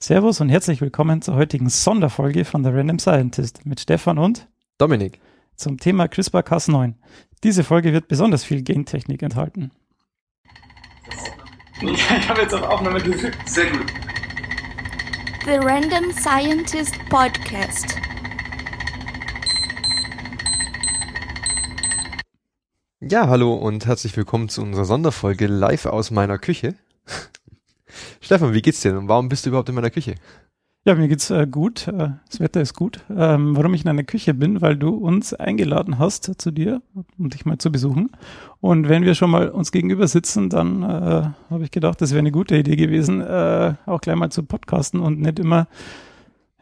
Servus und herzlich willkommen zur heutigen Sonderfolge von The Random Scientist mit Stefan und Dominik zum Thema CRISPR-Cas9. Diese Folge wird besonders viel Gentechnik enthalten. Ich habe jetzt auf Aufnahme gedrückt. Sehr gut. The Random Scientist Podcast. Ja, hallo und herzlich willkommen zu unserer Sonderfolge live aus meiner Küche. Stefan, wie geht's dir und warum bist du überhaupt in meiner Küche? Ja, mir geht's äh, gut. Äh, das Wetter ist gut. Ähm, warum ich in einer Küche bin, weil du uns eingeladen hast zu dir, um dich mal zu besuchen. Und wenn wir schon mal uns gegenüber sitzen, dann äh, habe ich gedacht, das wäre eine gute Idee gewesen, äh, auch gleich mal zu podcasten und nicht immer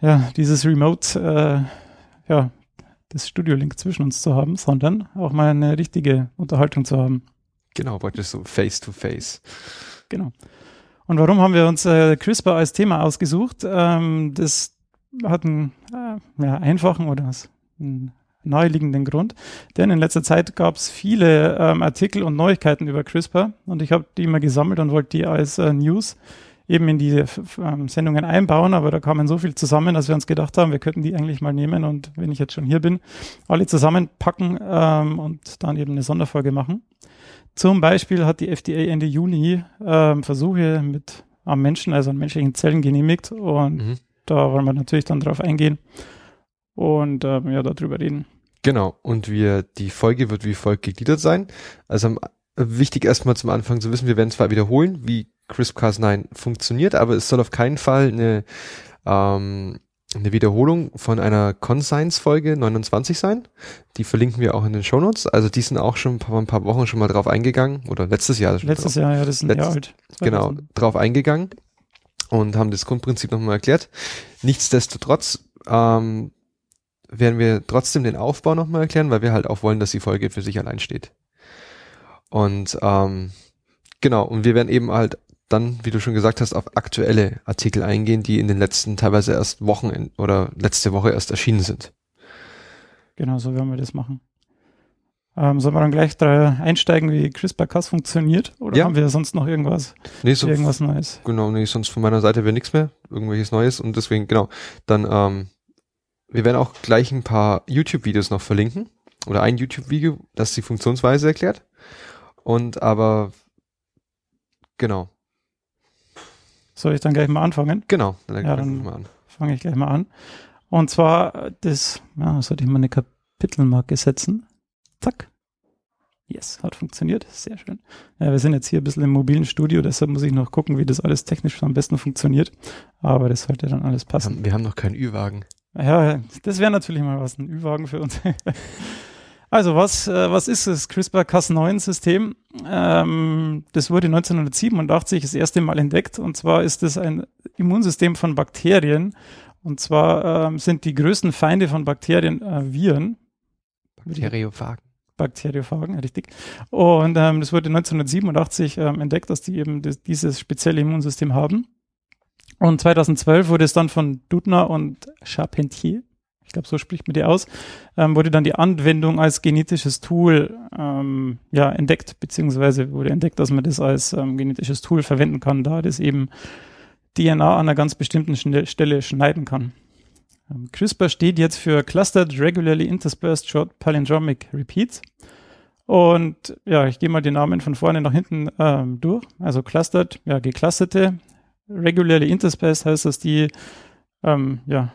ja dieses Remote, äh, ja das Studio-Link zwischen uns zu haben, sondern auch mal eine richtige Unterhaltung zu haben. Genau, praktisch so face to face. Genau. Und warum haben wir uns äh, CRISPR als Thema ausgesucht? Ähm, das hat einen äh, ja, einfachen oder einen naheliegenden Grund. Denn in letzter Zeit gab es viele ähm, Artikel und Neuigkeiten über CRISPR und ich habe die immer gesammelt und wollte die als äh, News eben in diese ähm, Sendungen einbauen, aber da kamen so viel zusammen, dass wir uns gedacht haben, wir könnten die eigentlich mal nehmen und wenn ich jetzt schon hier bin, alle zusammenpacken ähm, und dann eben eine Sonderfolge machen. Zum Beispiel hat die FDA Ende Juni ähm, Versuche mit am Menschen, also an menschlichen Zellen genehmigt und mhm. da wollen wir natürlich dann drauf eingehen und ähm, ja, darüber reden. Genau, und wir, die Folge wird wie folgt gegliedert sein. Also wichtig erstmal zum Anfang zu wissen, wir werden zwar wiederholen, wie CRISPR-Cas9 funktioniert, aber es soll auf keinen Fall eine, ähm, eine Wiederholung von einer Conscience-Folge 29 sein. Die verlinken wir auch in den Shownotes. Also die sind auch schon vor ein paar Wochen schon mal drauf eingegangen. Oder letztes Jahr. Letztes drauf, Jahr, ja, das ist ein Letzt, Jahr alt. Genau, drauf eingegangen und haben das Grundprinzip nochmal erklärt. Nichtsdestotrotz ähm, werden wir trotzdem den Aufbau nochmal erklären, weil wir halt auch wollen, dass die Folge für sich allein steht. Und ähm, genau, und wir werden eben halt dann, wie du schon gesagt hast, auf aktuelle Artikel eingehen, die in den letzten teilweise erst Wochen oder letzte Woche erst erschienen sind. Genau, so werden wir das machen. Ähm, sollen wir dann gleich da einsteigen, wie CRISPR-Cas funktioniert? Oder ja. haben wir sonst noch irgendwas, nee, so irgendwas Neues? Genau, nee, sonst von meiner Seite wäre nichts mehr, irgendwelches Neues und deswegen, genau, dann, ähm, wir werden auch gleich ein paar YouTube-Videos noch verlinken oder ein YouTube-Video, das die Funktionsweise erklärt. Und aber, genau, soll ich dann gleich mal anfangen? Genau, dann, ja, dann fange ich gleich mal an. Und zwar, das, ja, sollte ich mal eine Kapitelmarke setzen. Zack. Yes, hat funktioniert. Sehr schön. Ja, wir sind jetzt hier ein bisschen im mobilen Studio, deshalb muss ich noch gucken, wie das alles technisch am besten funktioniert. Aber das sollte dann alles passen. Wir haben, wir haben noch keinen Ü-Wagen. Ja, das wäre natürlich mal was, ein Ü-Wagen für uns. Also was, äh, was ist das CRISPR-Cas9-System? Ähm, das wurde 1987 das erste Mal entdeckt und zwar ist es ein Immunsystem von Bakterien und zwar ähm, sind die größten Feinde von Bakterien äh, Viren. Bakteriophagen. Bakteriophagen, richtig. Und ähm, das wurde 1987 ähm, entdeckt, dass die eben das, dieses spezielle Immunsystem haben. Und 2012 wurde es dann von Dudner und Charpentier glaube, so spricht man die aus, ähm, wurde dann die Anwendung als genetisches Tool ähm, ja, entdeckt, beziehungsweise wurde entdeckt, dass man das als ähm, genetisches Tool verwenden kann, da das eben DNA an einer ganz bestimmten Stelle schneiden kann. Ähm, CRISPR steht jetzt für Clustered Regularly Interspersed Short Palindromic Repeats. Und ja, ich gehe mal die Namen von vorne nach hinten ähm, durch. Also clustered, ja, geclusterte. Regularly interspersed heißt, dass die ähm, ja,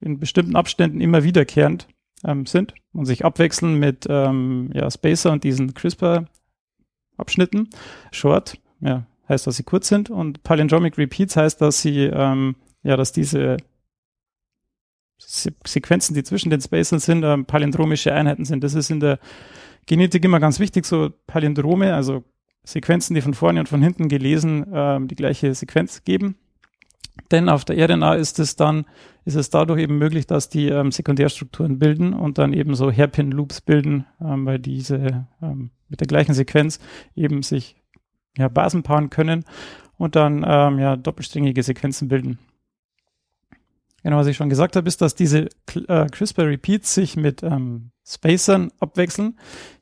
in bestimmten Abständen immer wiederkehrend ähm, sind und sich abwechseln mit ähm, ja, Spacer und diesen CRISPR-Abschnitten. Short, ja, heißt, dass sie kurz sind und Palindromic Repeats heißt, dass sie, ähm, ja, dass diese Se Sequenzen, die zwischen den Spacern sind, ähm, palindromische Einheiten sind. Das ist in der Genetik immer ganz wichtig, so Palindrome, also Sequenzen, die von vorne und von hinten gelesen ähm, die gleiche Sequenz geben. Denn auf der RNA ist es dann, ist es dadurch eben möglich, dass die ähm, Sekundärstrukturen bilden und dann eben so Hairpin-Loops bilden, ähm, weil diese ähm, mit der gleichen Sequenz eben sich ja, Basen paaren können und dann ähm, ja, doppelsträngige Sequenzen bilden. Genau, was ich schon gesagt habe, ist, dass diese äh, CRISPR-Repeats sich mit ähm, Spacern abwechseln.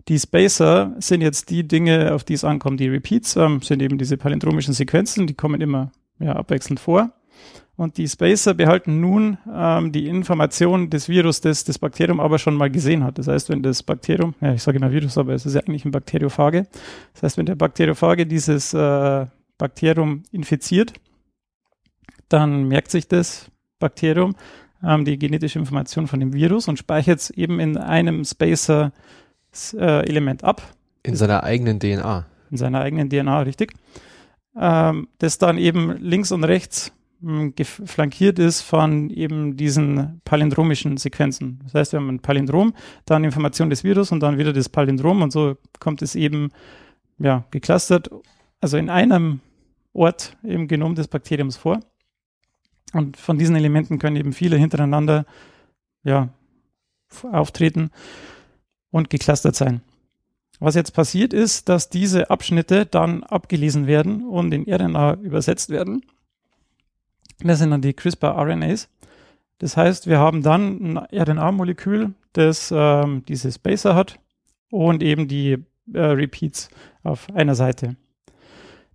Die Spacer sind jetzt die Dinge, auf die es ankommt. Die Repeats ähm, sind eben diese palindromischen Sequenzen, die kommen immer ja, abwechselnd vor. Und die Spacer behalten nun ähm, die Information des Virus, das das Bakterium aber schon mal gesehen hat. Das heißt, wenn das Bakterium, ja, ich sage immer Virus, aber es ist ja eigentlich ein Bakteriophage. Das heißt, wenn der Bakteriophage dieses äh, Bakterium infiziert, dann merkt sich das Bakterium ähm, die genetische Information von dem Virus und speichert es eben in einem Spacer-Element äh, ab. In seiner eigenen DNA. In seiner eigenen DNA, richtig. Ähm, das dann eben links und rechts flankiert ist von eben diesen palindromischen Sequenzen. Das heißt, wir haben ein Palindrom, dann Information des Virus und dann wieder das Palindrom und so kommt es eben ja, geclustert, also in einem Ort im Genom des Bakteriums vor. Und von diesen Elementen können eben viele hintereinander ja, auftreten und geclustert sein. Was jetzt passiert ist, dass diese Abschnitte dann abgelesen werden und in RNA übersetzt werden das sind dann die CRISPR-RNAs. Das heißt, wir haben dann ein RNA-Molekül, das ähm, diese Spacer hat und eben die äh, Repeats auf einer Seite.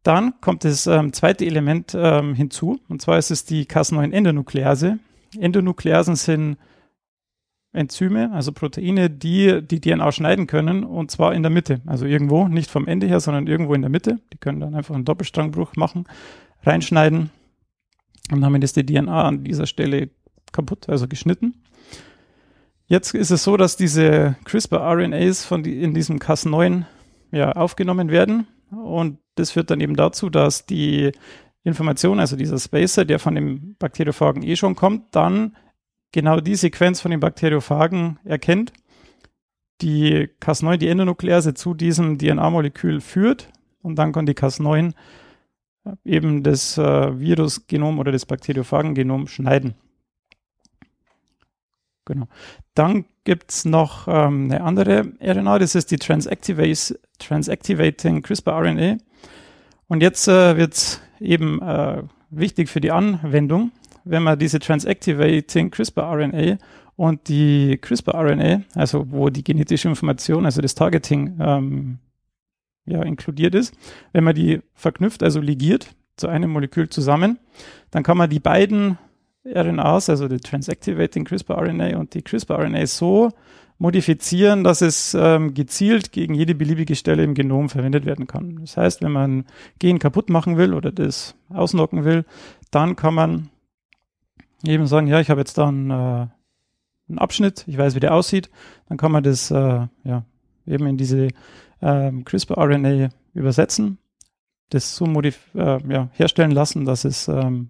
Dann kommt das ähm, zweite Element ähm, hinzu, und zwar ist es die Cas9-Endonuklease. Endonukleasen sind Enzyme, also Proteine, die die DNA schneiden können, und zwar in der Mitte. Also irgendwo, nicht vom Ende her, sondern irgendwo in der Mitte. Die können dann einfach einen Doppelstrangbruch machen, reinschneiden und damit ist die DNA an dieser Stelle kaputt, also geschnitten. Jetzt ist es so, dass diese CRISPR-RNAs von die, in diesem Cas9 ja, aufgenommen werden. Und das führt dann eben dazu, dass die Information, also dieser Spacer, der von dem Bakteriophagen eh schon kommt, dann genau die Sequenz von den Bakteriophagen erkennt, die Cas9, die Endonuklease zu diesem DNA-Molekül führt und dann kann die Cas9 eben das äh, Virusgenom oder das Bakteriophagengenom schneiden. Genau. Dann gibt es noch ähm, eine andere RNA, das ist die Transactivating CRISPR-RNA. Und jetzt äh, wird es eben äh, wichtig für die Anwendung, wenn man diese Transactivating CRISPR-RNA und die CRISPR-RNA, also wo die genetische Information, also das Targeting ähm, ja, inkludiert ist. Wenn man die verknüpft, also ligiert zu einem Molekül zusammen, dann kann man die beiden RNAs, also die Transactivating CRISPR-RNA und die CRISPR-RNA so modifizieren, dass es ähm, gezielt gegen jede beliebige Stelle im Genom verwendet werden kann. Das heißt, wenn man Gen kaputt machen will oder das ausnocken will, dann kann man eben sagen, ja, ich habe jetzt da einen, äh, einen Abschnitt, ich weiß, wie der aussieht, dann kann man das äh, ja, eben in diese ähm, CRISPR-RNA übersetzen, das so modif äh, ja, herstellen lassen, dass es, ähm,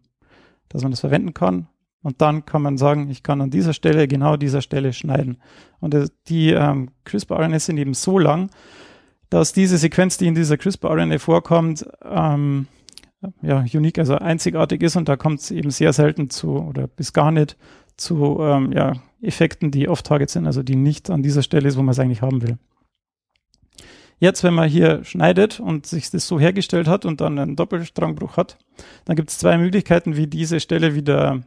dass man das verwenden kann. Und dann kann man sagen, ich kann an dieser Stelle, genau dieser Stelle schneiden. Und das, die ähm, CRISPR-RNA sind eben so lang, dass diese Sequenz, die in dieser CRISPR-RNA vorkommt, ähm, ja, unique, also einzigartig ist und da kommt es eben sehr selten zu oder bis gar nicht zu ähm, ja, Effekten, die off-target sind, also die nicht an dieser Stelle ist, wo man es eigentlich haben will. Jetzt, wenn man hier schneidet und sich das so hergestellt hat und dann einen Doppelstrangbruch hat, dann gibt es zwei Möglichkeiten, wie diese Stelle wieder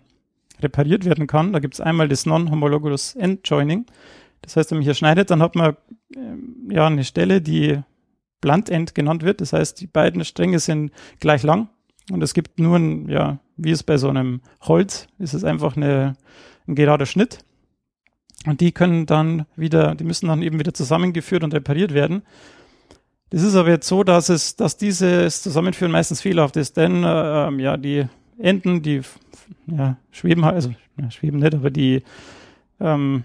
repariert werden kann. Da gibt es einmal das Non-Homologous End-Joining. Das heißt, wenn man hier schneidet, dann hat man äh, ja eine Stelle, die Blunt End genannt wird. Das heißt, die beiden Stränge sind gleich lang und es gibt nur ein, ja, wie es bei so einem Holz ist es einfach eine, ein gerader Schnitt. Und die können dann wieder, die müssen dann eben wieder zusammengeführt und repariert werden. Das ist aber jetzt so, dass es, dass dieses Zusammenführen meistens fehlerhaft ist, denn äh, ähm, ja, die Enten, die ja, schweben halt, also ja, schweben nicht, aber die ähm,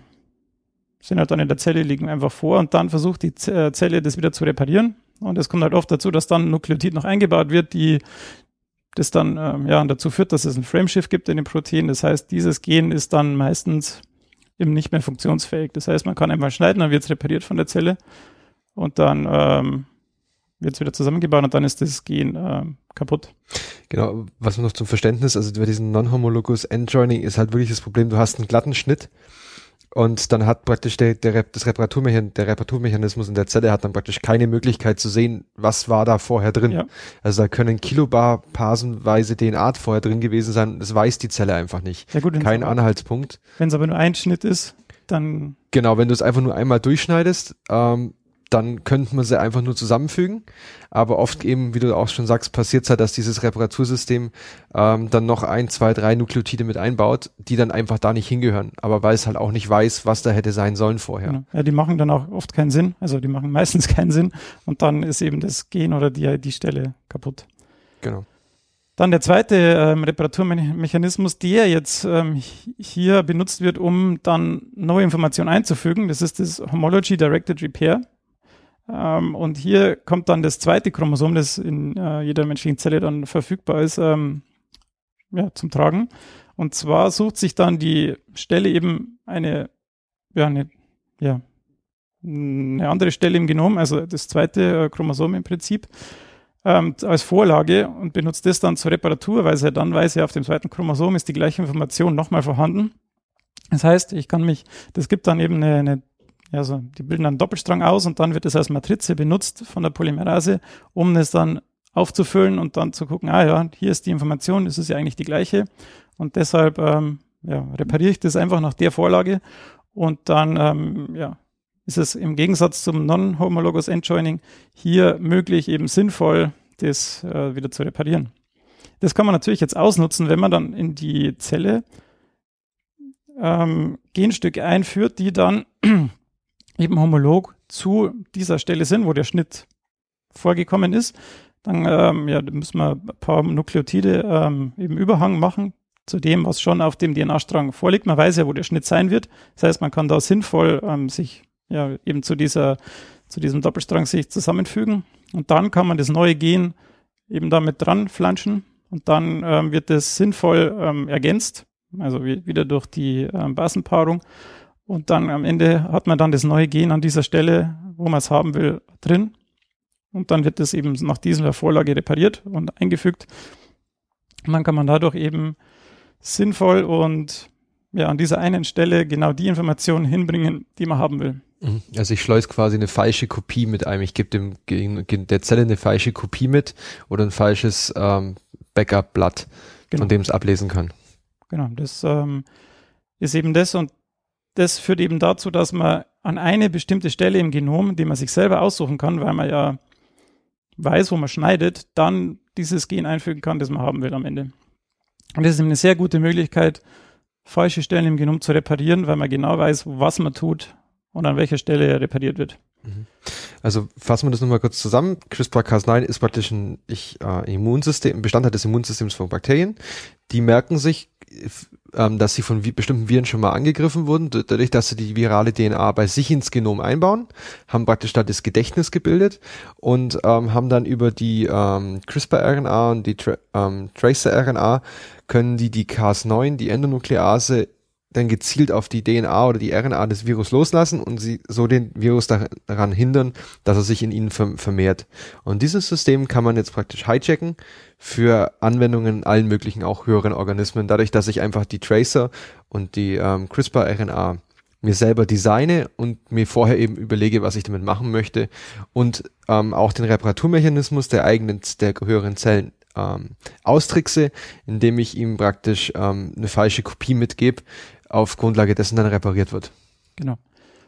sind halt dann in der Zelle, liegen einfach vor und dann versucht die äh, Zelle das wieder zu reparieren. Und es kommt halt oft dazu, dass dann Nukleotid noch eingebaut wird, die das dann ähm, ja dazu führt, dass es ein Frameshift gibt in dem Protein. Das heißt, dieses Gen ist dann meistens eben nicht mehr funktionsfähig. Das heißt, man kann einmal schneiden, dann wird es repariert von der Zelle und dann ähm, wird es wieder zusammengebaut und dann ist das Gen äh, kaputt. Genau, was noch zum Verständnis, also bei diesem Non-Homologous Endjoining ist halt wirklich das Problem, du hast einen glatten Schnitt und dann hat praktisch der, der, das Reparaturmechan der Reparaturmechanismus in der Zelle hat dann praktisch keine Möglichkeit zu sehen, was war da vorher drin. Ja. Also da können Kilobar parsenweise DNA vorher drin gewesen sein, das weiß die Zelle einfach nicht. Ja gut, Kein Anhaltspunkt. Wenn es aber nur ein Schnitt ist, dann... Genau, wenn du es einfach nur einmal durchschneidest, ähm, dann könnte man sie einfach nur zusammenfügen. Aber oft eben, wie du auch schon sagst, passiert es halt, dass dieses Reparatursystem ähm, dann noch ein, zwei, drei Nukleotide mit einbaut, die dann einfach da nicht hingehören. Aber weil es halt auch nicht weiß, was da hätte sein sollen vorher. Genau. Ja, die machen dann auch oft keinen Sinn. Also die machen meistens keinen Sinn. Und dann ist eben das Gen oder die, die Stelle kaputt. Genau. Dann der zweite ähm, Reparaturmechanismus, der jetzt ähm, hier benutzt wird, um dann neue Informationen einzufügen. Das ist das Homology Directed Repair. Ähm, und hier kommt dann das zweite Chromosom, das in äh, jeder menschlichen Zelle dann verfügbar ist, ähm, ja, zum Tragen. Und zwar sucht sich dann die Stelle eben eine, ja, eine, ja, eine andere Stelle im Genom, also das zweite äh, Chromosom im Prinzip, ähm, als Vorlage und benutzt das dann zur Reparatur, weil sie dann weiß, ja, auf dem zweiten Chromosom ist die gleiche Information nochmal vorhanden. Das heißt, ich kann mich, das gibt dann eben eine, eine ja, so, die bilden einen Doppelstrang aus und dann wird es als Matrize benutzt von der Polymerase, um es dann aufzufüllen und dann zu gucken, ah ja, hier ist die Information, das ist ja eigentlich die gleiche. Und deshalb ähm, ja, repariere ich das einfach nach der Vorlage und dann ähm, ja, ist es im Gegensatz zum Non-Homologous Endjoining hier möglich, eben sinnvoll das äh, wieder zu reparieren. Das kann man natürlich jetzt ausnutzen, wenn man dann in die Zelle ähm, Genstücke einführt, die dann eben homolog zu dieser Stelle sind, wo der Schnitt vorgekommen ist. Dann ähm, ja, müssen wir ein paar Nukleotide ähm, eben Überhang machen zu dem, was schon auf dem DNA-Strang vorliegt. Man weiß ja, wo der Schnitt sein wird. Das heißt, man kann da sinnvoll ähm, sich ja eben zu dieser zu diesem Doppelstrang sich zusammenfügen und dann kann man das neue Gen eben damit dran flanschen und dann ähm, wird es sinnvoll ähm, ergänzt, also wie, wieder durch die ähm, Basenpaarung und dann am Ende hat man dann das neue Gen an dieser Stelle, wo man es haben will, drin. Und dann wird es eben nach dieser Vorlage repariert und eingefügt. Und dann kann man dadurch eben sinnvoll und ja, an dieser einen Stelle genau die Informationen hinbringen, die man haben will. Mhm. Also ich schleuse quasi eine falsche Kopie mit einem. Ich gebe dem der Zelle eine falsche Kopie mit oder ein falsches ähm, Backup-Blatt, genau. von dem es ablesen kann. Genau, das ähm, ist eben das und das führt eben dazu, dass man an eine bestimmte Stelle im Genom, die man sich selber aussuchen kann, weil man ja weiß, wo man schneidet, dann dieses Gen einfügen kann, das man haben will am Ende. Und das ist eine sehr gute Möglichkeit, falsche Stellen im Genom zu reparieren, weil man genau weiß, was man tut und an welcher Stelle repariert wird. Mhm. Also fassen wir das nochmal kurz zusammen. CRISPR-Cas9 ist praktisch ein ich, äh, Immunsystem, Bestandteil des Immunsystems von Bakterien. Die merken sich ähm, dass sie von bestimmten Viren schon mal angegriffen wurden, dadurch, dass sie die virale DNA bei sich ins Genom einbauen, haben praktisch da das Gedächtnis gebildet und ähm, haben dann über die ähm, CRISPR-RNA und die Tra ähm, Tracer-RNA können die die Cas9, die Endonuklease dann gezielt auf die DNA oder die RNA des Virus loslassen und sie so den Virus daran hindern, dass er sich in ihnen vermehrt. Und dieses System kann man jetzt praktisch hijacken für Anwendungen in allen möglichen, auch höheren Organismen, dadurch, dass ich einfach die Tracer und die ähm, CRISPR-RNA mir selber designe und mir vorher eben überlege, was ich damit machen möchte und ähm, auch den Reparaturmechanismus der eigenen, der höheren Zellen ähm, austrickse, indem ich ihm praktisch ähm, eine falsche Kopie mitgebe, auf Grundlage dessen dann repariert wird. Genau.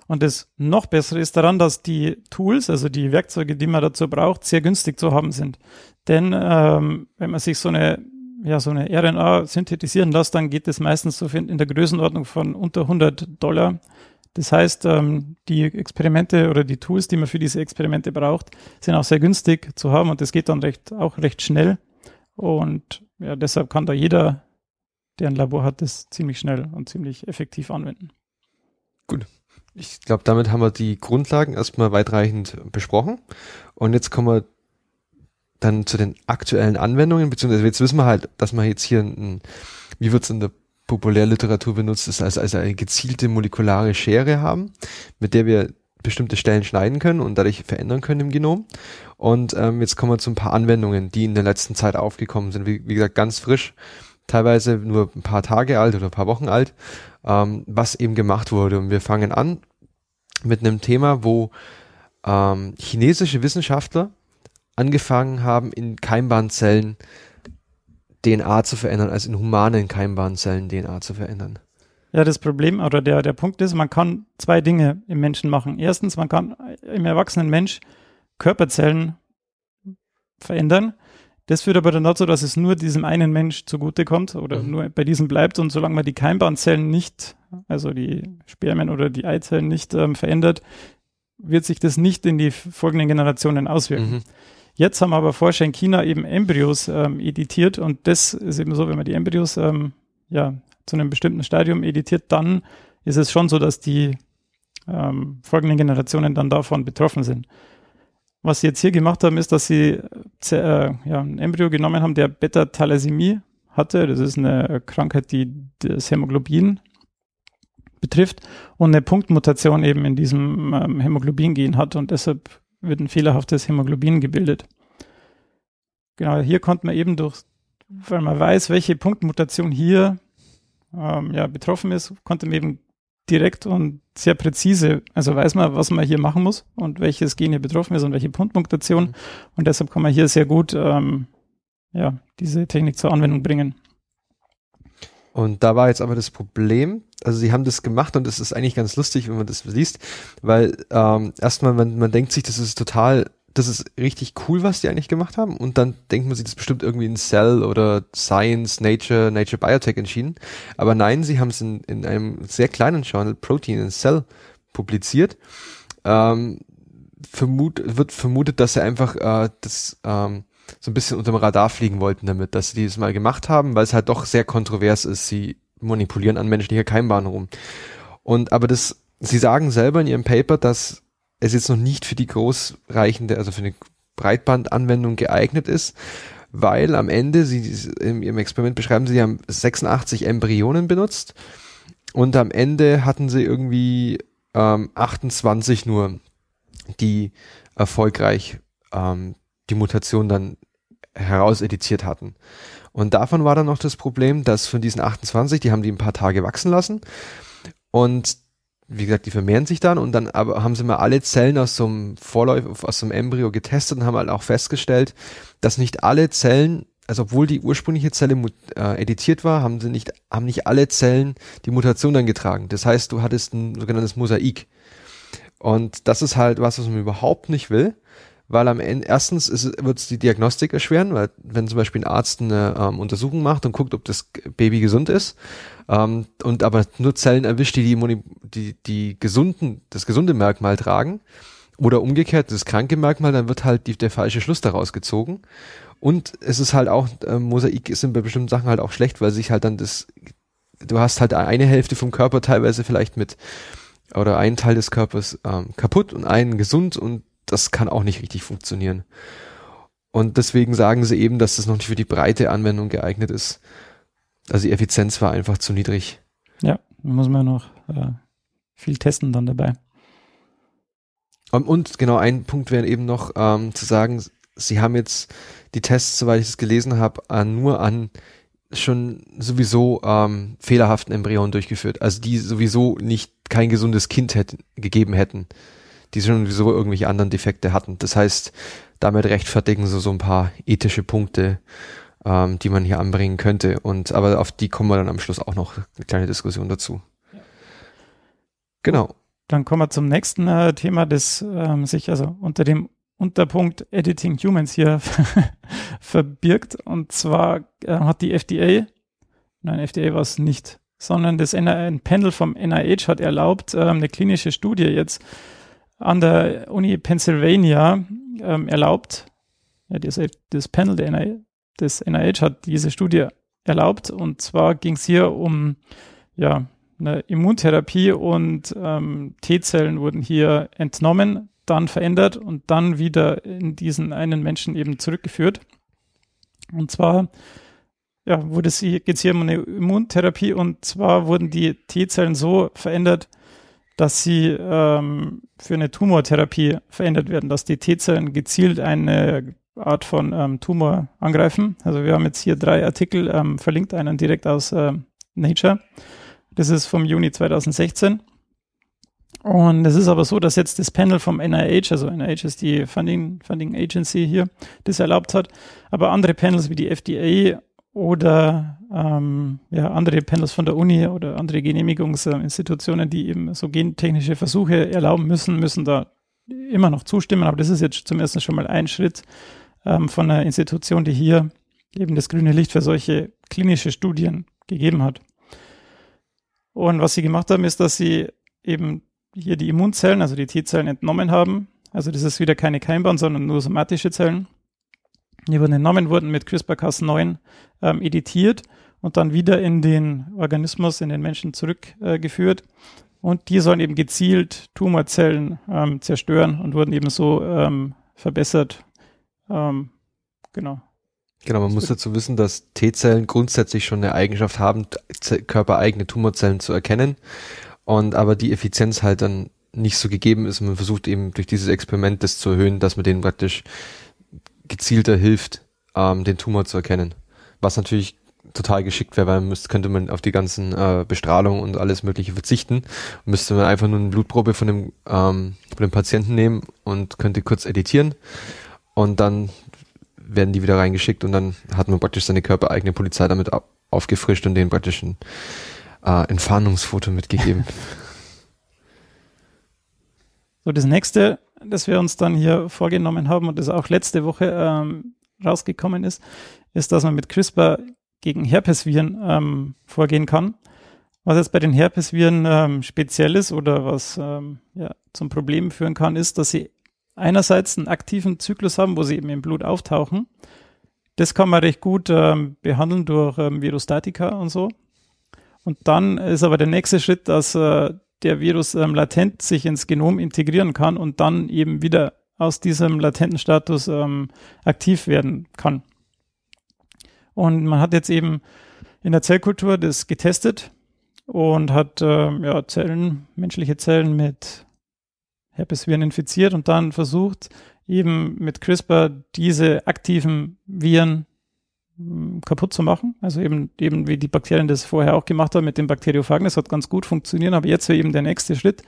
Und das noch bessere ist daran, dass die Tools, also die Werkzeuge, die man dazu braucht, sehr günstig zu haben sind. Denn ähm, wenn man sich so eine ja, so eine RNA synthetisieren lässt, dann geht es meistens so in der Größenordnung von unter 100 Dollar. Das heißt, ähm, die Experimente oder die Tools, die man für diese Experimente braucht, sind auch sehr günstig zu haben und das geht dann recht, auch recht schnell. Und ja, deshalb kann da jeder der ein Labor hat, das ziemlich schnell und ziemlich effektiv anwenden. Gut. Ich glaube, damit haben wir die Grundlagen erstmal weitreichend besprochen. Und jetzt kommen wir dann zu den aktuellen Anwendungen, beziehungsweise jetzt wissen wir halt, dass man jetzt hier ein, wie wird es in der Populärliteratur benutzt, ist also, also eine gezielte molekulare Schere haben, mit der wir bestimmte Stellen schneiden können und dadurch verändern können im Genom. Und ähm, jetzt kommen wir zu ein paar Anwendungen, die in der letzten Zeit aufgekommen sind. Wie, wie gesagt, ganz frisch teilweise nur ein paar Tage alt oder ein paar Wochen alt, ähm, was eben gemacht wurde. Und wir fangen an mit einem Thema, wo ähm, chinesische Wissenschaftler angefangen haben, in Keimbahnzellen DNA zu verändern, also in humanen Keimbahnzellen DNA zu verändern. Ja, das Problem oder der, der Punkt ist, man kann zwei Dinge im Menschen machen. Erstens, man kann im erwachsenen Mensch Körperzellen verändern. Das führt aber dann dazu, dass es nur diesem einen Mensch zugutekommt oder Mhm. nur bei diesem bleibt. Und solange man die Keimbahnzellen nicht, also die Spermien oder die Eizellen nicht ähm, verändert, wird sich das nicht in die folgenden Generationen auswirken. Mhm. Jetzt haben aber Forscher in China eben Embryos ähm, editiert und das ist eben so, wenn man die Embryos ähm, ja, zu einem bestimmten Stadium editiert, dann ist es schon so, dass die ähm, folgenden Generationen dann davon betroffen sind. Was sie jetzt hier gemacht haben, ist, dass sie äh, ja, ein Embryo genommen haben, der Beta-Thalassämie hatte. Das ist eine Krankheit, die das Hämoglobin betrifft und eine Punktmutation eben in diesem ähm, Hämoglobin-Gen hat und deshalb wird ein fehlerhaftes Hämoglobin gebildet. Genau, hier konnte man eben durch, weil man weiß, welche Punktmutation hier ähm, ja, betroffen ist, konnte man eben direkt und sehr präzise, also weiß man, was man hier machen muss und welches Gen hier betroffen ist und welche Punktmutation. Mhm. Und deshalb kann man hier sehr gut ähm, ja, diese Technik zur Anwendung bringen. Und da war jetzt aber das Problem, also sie haben das gemacht und es ist eigentlich ganz lustig, wenn man das liest, weil ähm, erstmal man, man denkt sich, das ist total, das ist richtig cool, was die eigentlich gemacht haben und dann denkt man sich, das ist bestimmt irgendwie in Cell oder Science, Nature, Nature Biotech entschieden. Aber nein, sie haben es in, in einem sehr kleinen Journal Protein in Cell publiziert. Ähm, vermut, wird vermutet, dass sie einfach äh, das ähm, so ein bisschen unterm Radar fliegen wollten damit, dass sie dieses mal gemacht haben, weil es halt doch sehr kontrovers ist. Sie manipulieren an menschlicher Keimbahn rum. Und aber das, sie sagen selber in ihrem Paper, dass es jetzt noch nicht für die großreichende, also für eine Breitbandanwendung geeignet ist, weil am Ende, sie in ihrem Experiment beschreiben sie, haben 86 Embryonen benutzt und am Ende hatten sie irgendwie ähm, 28 nur, die erfolgreich ähm, die Mutation dann herauseditiert hatten. Und davon war dann noch das Problem, dass von diesen 28, die haben die ein paar Tage wachsen lassen und wie gesagt, die vermehren sich dann und dann aber haben sie mal alle Zellen aus so einem Vorläuf, aus so einem Embryo getestet und haben halt auch festgestellt, dass nicht alle Zellen, also obwohl die ursprüngliche Zelle äh, editiert war, haben sie nicht, haben nicht alle Zellen die Mutation dann getragen. Das heißt, du hattest ein sogenanntes Mosaik. Und das ist halt was, was man überhaupt nicht will, weil am Ende, erstens wird es die Diagnostik erschweren, weil wenn zum Beispiel ein Arzt eine ähm, Untersuchung macht und guckt, ob das Baby gesund ist, ähm, und aber nur Zellen erwischt, die die, die die gesunden, das gesunde Merkmal tragen, oder umgekehrt das kranke Merkmal, dann wird halt die, der falsche Schluss daraus gezogen. Und es ist halt auch, äh, Mosaik sind bei bestimmten Sachen halt auch schlecht, weil sich halt dann das, du hast halt eine Hälfte vom Körper teilweise vielleicht mit, oder einen Teil des Körpers ähm, kaputt und einen gesund und das kann auch nicht richtig funktionieren. Und deswegen sagen sie eben, dass das noch nicht für die breite Anwendung geeignet ist. Also die Effizienz war einfach zu niedrig. Ja, da muss man noch äh, viel testen dann dabei. Und, und genau ein Punkt wäre eben noch ähm, zu sagen, sie haben jetzt die Tests, soweit ich es gelesen habe, an, nur an schon sowieso ähm, fehlerhaften Embryonen durchgeführt. Also die sowieso nicht kein gesundes Kind hätten, gegeben hätten, die schon sowieso irgendwelche anderen Defekte hatten. Das heißt, damit rechtfertigen sie so ein paar ethische Punkte, ähm, die man hier anbringen könnte. Und aber auf die kommen wir dann am Schluss auch noch eine kleine Diskussion dazu. Genau. Dann kommen wir zum nächsten äh, Thema, das ähm, sich also unter dem Unterpunkt Editing Humans hier verbirgt. Und zwar äh, hat die FDA, nein, FDA war es nicht, sondern das ein Panel vom NIH hat erlaubt, ähm, eine klinische Studie jetzt an der Uni Pennsylvania ähm, erlaubt. Ja, das, das Panel NIH, des NIH hat diese Studie erlaubt. Und zwar ging es hier um ja, eine Immuntherapie und ähm, T-Zellen wurden hier entnommen, dann verändert und dann wieder in diesen einen Menschen eben zurückgeführt. Und zwar ja, wurde es hier um eine Immuntherapie und zwar wurden die T-Zellen so verändert, dass sie ähm, für eine Tumortherapie verändert werden, dass die T-Zellen gezielt eine Art von ähm, Tumor angreifen. Also wir haben jetzt hier drei Artikel ähm, verlinkt, einen direkt aus äh, Nature. Das ist vom Juni 2016. Und es ist aber so, dass jetzt das Panel vom NIH, also NIH ist die Funding, Funding Agency hier, das erlaubt hat. Aber andere Panels wie die FDA oder ähm, ja, andere Panels von der Uni oder andere Genehmigungsinstitutionen, die eben so gentechnische Versuche erlauben müssen, müssen da immer noch zustimmen. Aber das ist jetzt zumindest schon mal ein Schritt ähm, von einer Institution, die hier eben das grüne Licht für solche klinische Studien gegeben hat. Und was sie gemacht haben, ist, dass sie eben hier die Immunzellen, also die T-Zellen entnommen haben. Also das ist wieder keine Keimbahn, sondern nur somatische Zellen. Die wurden entnommen, wurden mit CRISPR-Cas9 ähm, editiert und dann wieder in den Organismus, in den Menschen zurückgeführt. Äh, und die sollen eben gezielt Tumorzellen ähm, zerstören und wurden eben so ähm, verbessert. Ähm, genau. Genau, man muss dazu wissen, dass T-Zellen grundsätzlich schon eine Eigenschaft haben, körpereigene Tumorzellen zu erkennen und aber die Effizienz halt dann nicht so gegeben ist. Man versucht eben durch dieses Experiment das zu erhöhen, dass man denen praktisch gezielter hilft, ähm, den Tumor zu erkennen. Was natürlich total geschickt wäre, weil man müsste, könnte man auf die ganzen äh, Bestrahlung und alles mögliche verzichten. Müsste man einfach nur eine Blutprobe von dem, ähm, von dem Patienten nehmen und könnte kurz editieren und dann werden die wieder reingeschickt und dann hat man praktisch seine körpereigene Polizei damit aufgefrischt und denen praktisch ein äh, Entfahndungsfoto mitgegeben. So, das nächste, das wir uns dann hier vorgenommen haben und das auch letzte Woche ähm, rausgekommen ist, ist, dass man mit CRISPR gegen Herpesviren ähm, vorgehen kann. Was jetzt bei den Herpesviren ähm, speziell ist oder was ähm, ja, zum Problem führen kann, ist, dass sie einerseits einen aktiven Zyklus haben, wo sie eben im Blut auftauchen. Das kann man recht gut ähm, behandeln durch ähm, Virostatika und so. Und dann ist aber der nächste Schritt, dass äh, der Virus ähm, latent sich ins Genom integrieren kann und dann eben wieder aus diesem latenten Status ähm, aktiv werden kann. Und man hat jetzt eben in der Zellkultur das getestet und hat äh, ja, Zellen, menschliche Zellen mit Herpesviren infiziert und dann versucht, eben mit CRISPR diese aktiven Viren kaputt zu machen. Also eben, eben wie die Bakterien das vorher auch gemacht haben mit den Bakteriophagen. Das hat ganz gut funktioniert, aber jetzt wäre eben der nächste Schritt,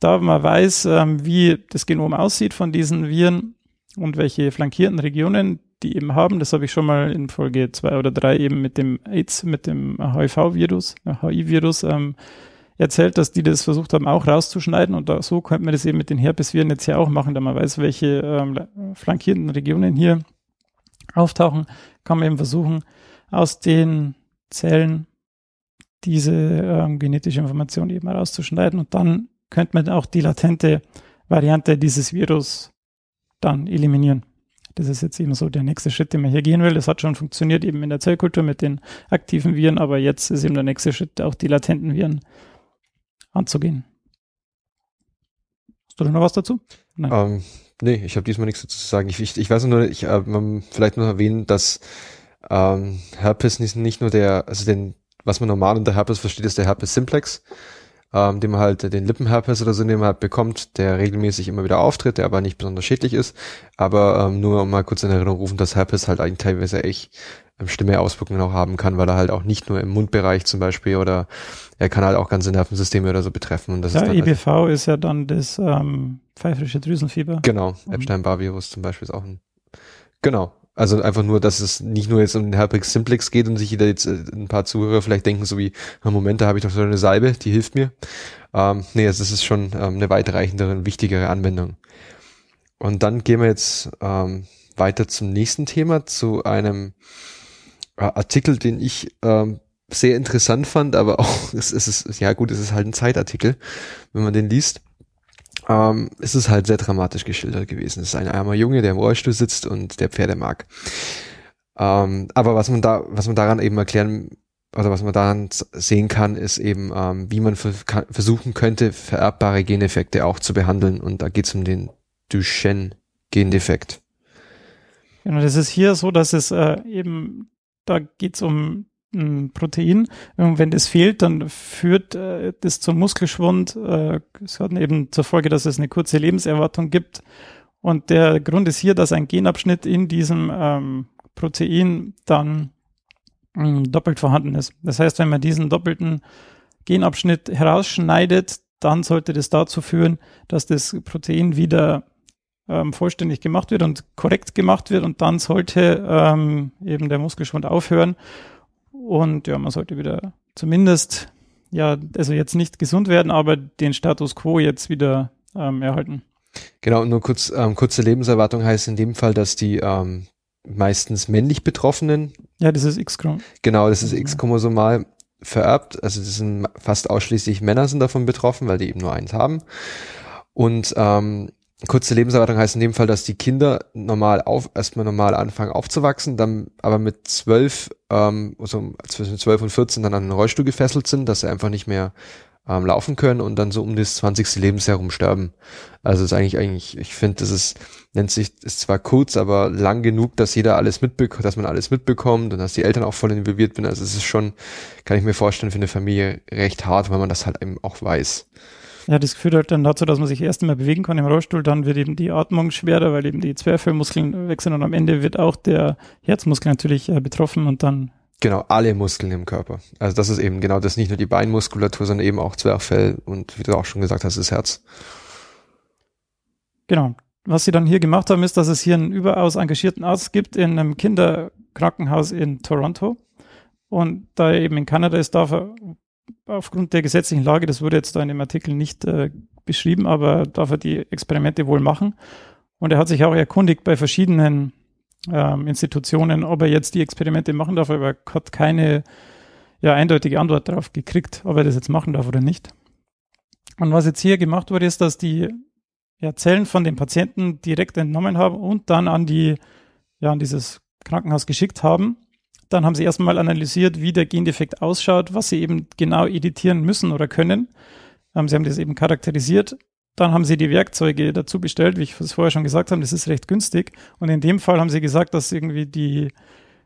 da man weiß, ähm, wie das Genom aussieht von diesen Viren und welche flankierten Regionen die eben haben. Das habe ich schon mal in Folge zwei oder drei eben mit dem AIDS, mit dem HIV-Virus, HIV-Virus ähm, erzählt, dass die das versucht haben, auch rauszuschneiden. Und da, so könnte man das eben mit den Herpesviren jetzt ja auch machen, da man weiß, welche ähm, flankierten Regionen hier auftauchen, kann man eben versuchen, aus den Zellen diese ähm, genetische Information eben rauszuschneiden. Und dann könnte man auch die latente Variante dieses Virus dann eliminieren. Das ist jetzt eben so der nächste Schritt, den man hier gehen will. Das hat schon funktioniert eben in der Zellkultur mit den aktiven Viren, aber jetzt ist eben der nächste Schritt, auch die latenten Viren anzugehen. Hast du noch was dazu? Nein. Ähm, nee, ich habe diesmal nichts dazu zu sagen. Ich, ich, ich weiß nur, ich äh, vielleicht noch erwähnen, dass ähm, Herpes nicht, nicht nur der, also den, was man normal unter Herpes versteht, ist der Herpes simplex, ähm, den man halt den Lippenherpes oder so, den man halt bekommt, der regelmäßig immer wieder auftritt, der aber nicht besonders schädlich ist. Aber ähm, nur um mal kurz in Erinnerung rufen, dass Herpes halt eigentlich teilweise echt Stimmeauswirkungen auch haben kann, weil er halt auch nicht nur im Mundbereich zum Beispiel oder er kann halt auch ganze Nervensysteme oder so betreffen. Und das ja, ist dann EBV halt ist ja dann das ähm, pfeifrische Drüsenfieber. Genau, mhm. Epstein-Barr-Virus zum Beispiel ist auch ein. Genau. Also einfach nur, dass es nicht nur jetzt um den Herpes simplex geht und sich jeder jetzt äh, ein paar Zuhörer vielleicht denken, so wie, Moment, da habe ich doch so eine Salbe, die hilft mir. Ähm, nee, also das ist schon ähm, eine weitreichendere und wichtigere Anwendung. Und dann gehen wir jetzt ähm, weiter zum nächsten Thema, zu einem Artikel, den ich ähm, sehr interessant fand, aber auch, es, es ist, ja gut, es ist halt ein Zeitartikel, wenn man den liest. Ähm, es ist halt sehr dramatisch geschildert gewesen. Es ist ein armer Junge, der im Rollstuhl sitzt und der Pferde mag. Ähm, aber was man da, was man daran eben erklären, oder was man daran sehen kann, ist eben, ähm, wie man versuchen könnte, vererbbare Geneffekte auch zu behandeln. Und da geht es um den Duchenne-Gendefekt. Genau, das ist hier so, dass es äh, eben da geht es um ein Protein. Und wenn das fehlt, dann führt äh, das zum Muskelschwund. Äh, es hat eben zur Folge, dass es eine kurze Lebenserwartung gibt. Und der Grund ist hier, dass ein Genabschnitt in diesem ähm, Protein dann äh, doppelt vorhanden ist. Das heißt, wenn man diesen doppelten Genabschnitt herausschneidet, dann sollte das dazu führen, dass das Protein wieder ähm, vollständig gemacht wird und korrekt gemacht wird und dann sollte ähm, eben der Muskelschwund aufhören und ja, man sollte wieder zumindest, ja, also jetzt nicht gesund werden, aber den Status quo jetzt wieder ähm, erhalten. Genau, und nur kurz, ähm, kurze Lebenserwartung heißt in dem Fall, dass die ähm, meistens männlich Betroffenen. Ja, das ist X-Chrom. Genau, das ist X-chromosomal vererbt. Also das sind fast ausschließlich Männer sind davon betroffen, weil die eben nur eins haben. Und ähm, kurze Lebenserwartung heißt in dem Fall, dass die Kinder normal auf, erstmal normal anfangen aufzuwachsen, dann aber mit zwölf, ähm, also zwischen zwölf und 14 dann an den Rollstuhl gefesselt sind, dass sie einfach nicht mehr ähm, laufen können und dann so um das 20. Lebensjahr rum sterben. Also ist eigentlich, eigentlich, ich finde, das ist, nennt sich, ist zwar kurz, aber lang genug, dass jeder alles mitbekommt, dass man alles mitbekommt und dass die Eltern auch voll involviert sind. Also es ist schon, kann ich mir vorstellen, für eine Familie recht hart, weil man das halt eben auch weiß. Ja, das führt halt dann dazu, dass man sich erst einmal bewegen kann im Rollstuhl, dann wird eben die Atmung schwerer, weil eben die Zwerchfellmuskeln wechseln und am Ende wird auch der Herzmuskel natürlich äh, betroffen und dann Genau, alle Muskeln im Körper. Also das ist eben genau das, nicht nur die Beinmuskulatur, sondern eben auch Zwerchfell und wie du auch schon gesagt hast, das Herz. Genau. Was sie dann hier gemacht haben, ist, dass es hier einen überaus engagierten Arzt gibt in einem Kinderkrankenhaus in Toronto. Und da er eben in Kanada ist, darf er aufgrund der gesetzlichen Lage, das wurde jetzt da in dem Artikel nicht äh, beschrieben, aber darf er die Experimente wohl machen. Und er hat sich auch erkundigt bei verschiedenen ähm, Institutionen, ob er jetzt die Experimente machen darf, aber er hat keine ja, eindeutige Antwort darauf gekriegt, ob er das jetzt machen darf oder nicht. Und was jetzt hier gemacht wurde, ist, dass die ja, Zellen von den Patienten direkt entnommen haben und dann an die, ja, an dieses Krankenhaus geschickt haben. Dann haben sie erstmal analysiert, wie der Gendefekt ausschaut, was sie eben genau editieren müssen oder können. Ähm, sie haben das eben charakterisiert dann haben sie die Werkzeuge dazu bestellt, wie ich es vorher schon gesagt habe, das ist recht günstig. Und in dem Fall haben sie gesagt, dass irgendwie die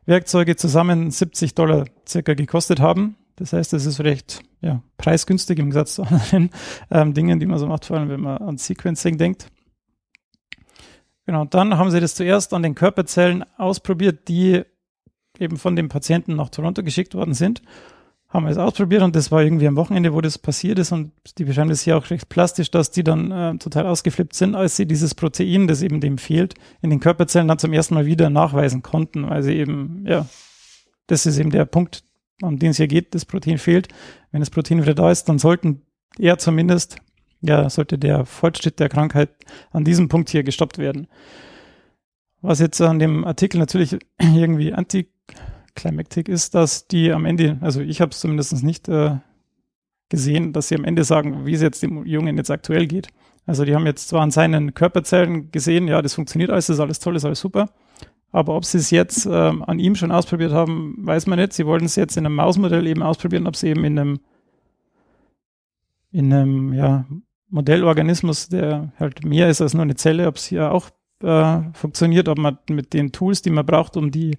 Werkzeuge zusammen 70 Dollar circa gekostet haben. Das heißt, das ist recht ja, preisgünstig im Gegensatz zu anderen ähm, Dingen, die man so macht, vor allem wenn man an Sequencing denkt. Genau, dann haben sie das zuerst an den Körperzellen ausprobiert, die eben von dem Patienten nach Toronto geschickt worden sind haben wir es ausprobiert und das war irgendwie am Wochenende, wo das passiert ist und die beschreiben das hier auch recht plastisch, dass die dann äh, total ausgeflippt sind, als sie dieses Protein, das eben dem fehlt, in den Körperzellen dann zum ersten Mal wieder nachweisen konnten, weil sie eben, ja, das ist eben der Punkt, um den es hier geht, das Protein fehlt. Wenn das Protein wieder da ist, dann sollten er zumindest, ja, sollte der Fortschritt der Krankheit an diesem Punkt hier gestoppt werden. Was jetzt an dem Artikel natürlich irgendwie anti Climactic ist, dass die am Ende, also ich habe es zumindest nicht äh, gesehen, dass sie am Ende sagen, wie es jetzt dem Jungen jetzt aktuell geht. Also die haben jetzt zwar an seinen Körperzellen gesehen, ja, das funktioniert alles, das ist alles toll, ist alles super. Aber ob sie es jetzt ähm, an ihm schon ausprobiert haben, weiß man nicht. Sie wollten es jetzt in einem Mausmodell eben ausprobieren, ob sie eben in einem, in einem ja, Modellorganismus, der halt mehr ist als nur eine Zelle, ob es hier auch äh, funktioniert, ob man mit den Tools, die man braucht, um die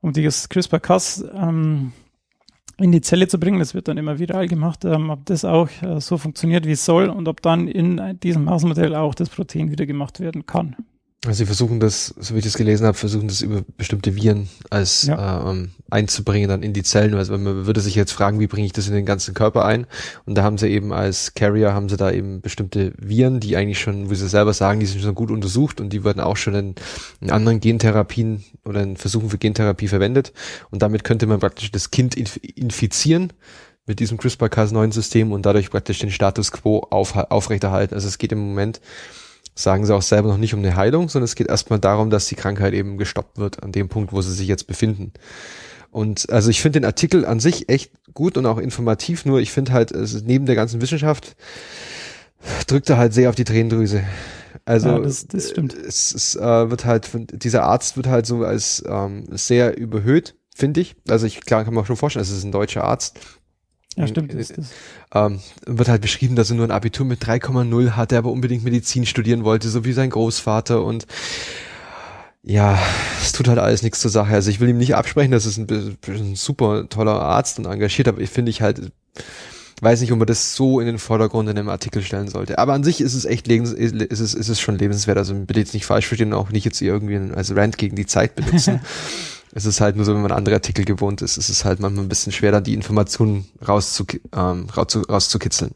um dieses CRISPR-Cas ähm, in die Zelle zu bringen. Das wird dann immer viral gemacht, ähm, ob das auch äh, so funktioniert, wie es soll und ob dann in diesem Mausmodell auch das Protein wieder gemacht werden kann. Also sie versuchen das, so wie ich das gelesen habe, versuchen das über bestimmte Viren als ja. ähm, einzubringen dann in die Zellen. Also man würde sich jetzt fragen, wie bringe ich das in den ganzen Körper ein? Und da haben sie eben als Carrier haben sie da eben bestimmte Viren, die eigentlich schon, wie sie selber sagen, die sind schon gut untersucht und die wurden auch schon in, in anderen Gentherapien oder in Versuchen für Gentherapie verwendet. Und damit könnte man praktisch das Kind inf infizieren mit diesem CRISPR-Cas9-System und dadurch praktisch den Status quo auf, aufrechterhalten. Also es geht im Moment sagen sie auch selber noch nicht um eine Heilung, sondern es geht erstmal darum, dass die Krankheit eben gestoppt wird an dem Punkt, wo sie sich jetzt befinden. Und also ich finde den Artikel an sich echt gut und auch informativ, nur ich finde halt, neben der ganzen Wissenschaft drückt er halt sehr auf die Tränendrüse. Also ja, das, das stimmt. es, es äh, wird halt, dieser Arzt wird halt so als ähm, sehr überhöht, finde ich. Also ich klar kann man auch schon vorstellen, es ist ein deutscher Arzt, ja, stimmt. Ist das. Ähm, wird halt beschrieben, dass er nur ein Abitur mit 3,0 hat, der aber unbedingt Medizin studieren wollte, so wie sein Großvater und ja, es tut halt alles nichts zur Sache. Also ich will ihm nicht absprechen, das ist ein, ein super toller Arzt und engagiert, aber ich finde ich halt, weiß nicht, ob man das so in den Vordergrund in einem Artikel stellen sollte. Aber an sich ist es echt lebens, ist es, ist es schon lebenswert. Also bitte jetzt nicht falsch verstehen, auch nicht jetzt irgendwie als Rant gegen die Zeit benutzen. Es ist halt nur so, wenn man andere Artikel gewohnt ist, es ist halt manchmal ein bisschen schwer, da die Informationen rauszu, ähm, rauszu, rauszukitzeln.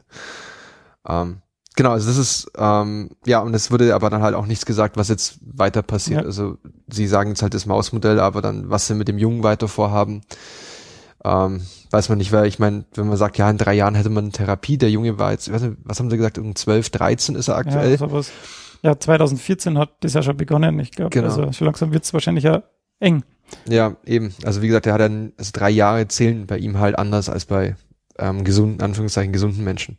Ähm, Genau, also das ist, ähm, ja, und es wurde aber dann halt auch nichts gesagt, was jetzt weiter passiert. Ja. Also sie sagen jetzt halt das Mausmodell, aber dann, was sie mit dem Jungen weiter vorhaben, ähm, weiß man nicht, weil ich meine, wenn man sagt, ja, in drei Jahren hätte man Therapie, der Junge war jetzt, nicht, was haben sie gesagt, um 12, 13 ist er aktuell. Ja, sowas. ja, 2014 hat das ja schon begonnen. Ich glaube, Genau. also schon langsam wird es wahrscheinlich ja eng. Ja, eben. Also wie gesagt, er hat dann, also drei Jahre zählen bei ihm halt anders als bei ähm, gesunden, Anführungszeichen, gesunden Menschen.